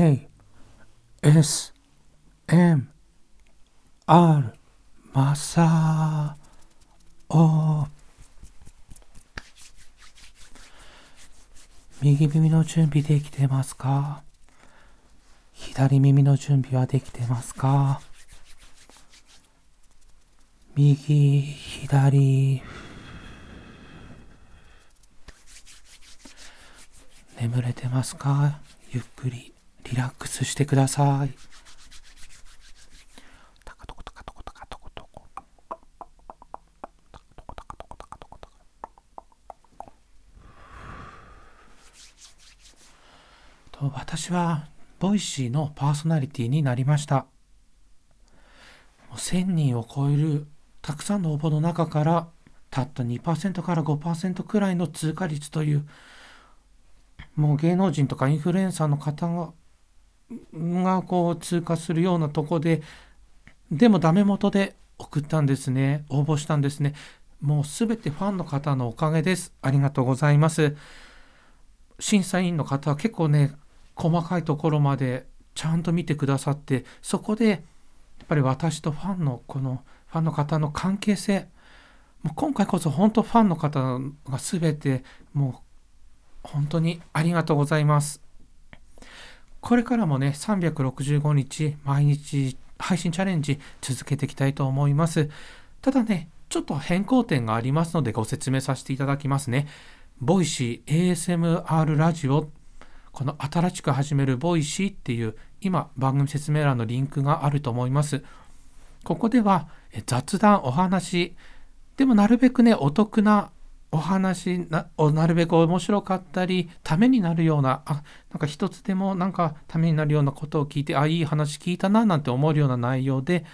A S M R マサオ右耳の準備できてますか？左耳の準備はできてますか？右、左、眠れてますか？ゆっくり。リラックスしてください。私はボイシーのパーソナリティになりました。1000人を超えるたくさんの応募の中からたった2%から5%くらいの通過率というもう芸能人とかインフルエンサーの方ががこう通過するようなとこででもダメ元で送ったんですね。応募したんですね。もうすべてファンの方のおかげです。ありがとうございます。審査員の方は結構ね細かいところまでちゃんと見てくださってそこでやっぱり私とファンのこのファンの方の関係性もう今回こそ本当ファンの方が全てもう本当にありがとうございます。これからもね365日毎日配信チャレンジ続けていきたいと思います。ただねちょっと変更点がありますのでご説明させていただきますね。ボイシー ASMR ラジオこの新しく始めるボイシーっていう今番組説明欄のリンクがあると思います。ここでは雑談、お話、でもなるべくね、お得なお話ななるべく面白かったり、ためになるような、あ、なんか一つでもなんかためになるようなことを聞いて、あ、いい話聞いたななんて思うような内容で、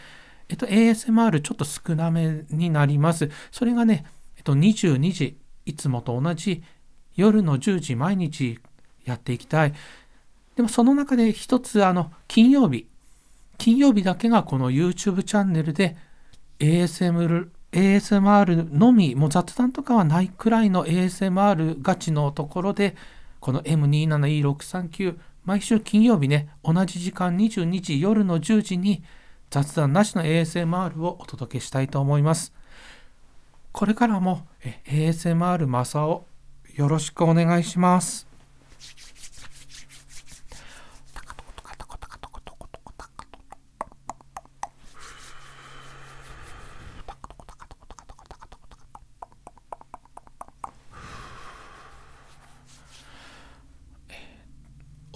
えっと、ASMR ちょっと少なめになります。それがね、えっと、22時、いつもと同じ夜の10時毎日やっていきたい。でもその中で一つあの金曜日、金曜日だけがこの YouTube チャンネルで ASMR, ASMR のみ、もう雑談とかはないくらいの ASMR ガチのところで、この M27E639、毎週金曜日ね、同じ時間22時夜の10時に雑談なしの ASMR をお届けしたいと思います。これからも ASMR マサオよろしくお願いします。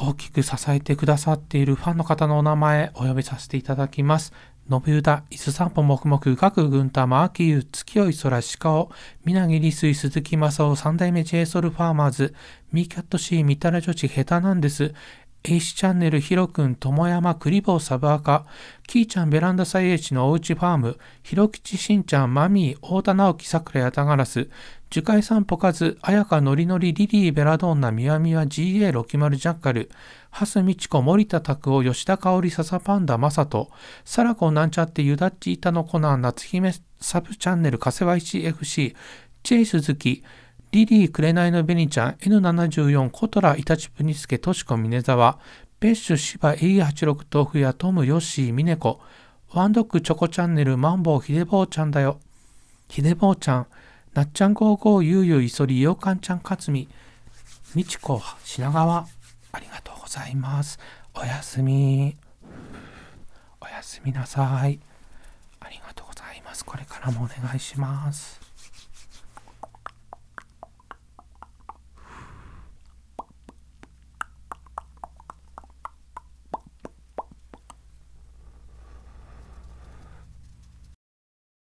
大きく支えてくださっているファンの方のお名前お呼びさせていただきます。信枝、伊豆散歩黙々、各軍隊、マーキュー、月夜空、鹿尾、皆木理水、鈴木正夫、三代目 j ソルファーマーズ、ミーキャットシー、ミタラ女子、下手なんです。H チャンネル、ヒロくん、ともやま、クリボー、サブアカ、キーちゃん、ベランダサイエチのおうちファーム、ひろきちしんちゃん、マミー、太田直樹、桜やたがらす、樹海散歩かず、あやかのりのり、リリー、ベラドンナ、みわみわ、GA、ロキマル、ジャッカル、ハスミチコ、森田拓夫、吉田香織、笹パンダ、マサト、サラコ、なんちゃって、ユダッチ、イタノコナン、夏姫、サブチャンネル、加瀬 YCFC、チェイスズキ、リリー・紅の紅ちゃん、N74、コトラ、イタチプニスケ、トシコ、ミネザワ、ペッシュ、シバ、A86、豆腐屋、トム、ヨッシー、ミネコ、ワンドック、チョコチャンネル、マンボウ、ヒデボーちゃんだよ。ヒデボーちゃん、なっちゃん55、ゆうゆう、いそり、ようかんちゃん、かつみ、みちこ、品川、ありがとうございます。おやすみ。おやすみなさい。ありがとうございます。これからもお願いします。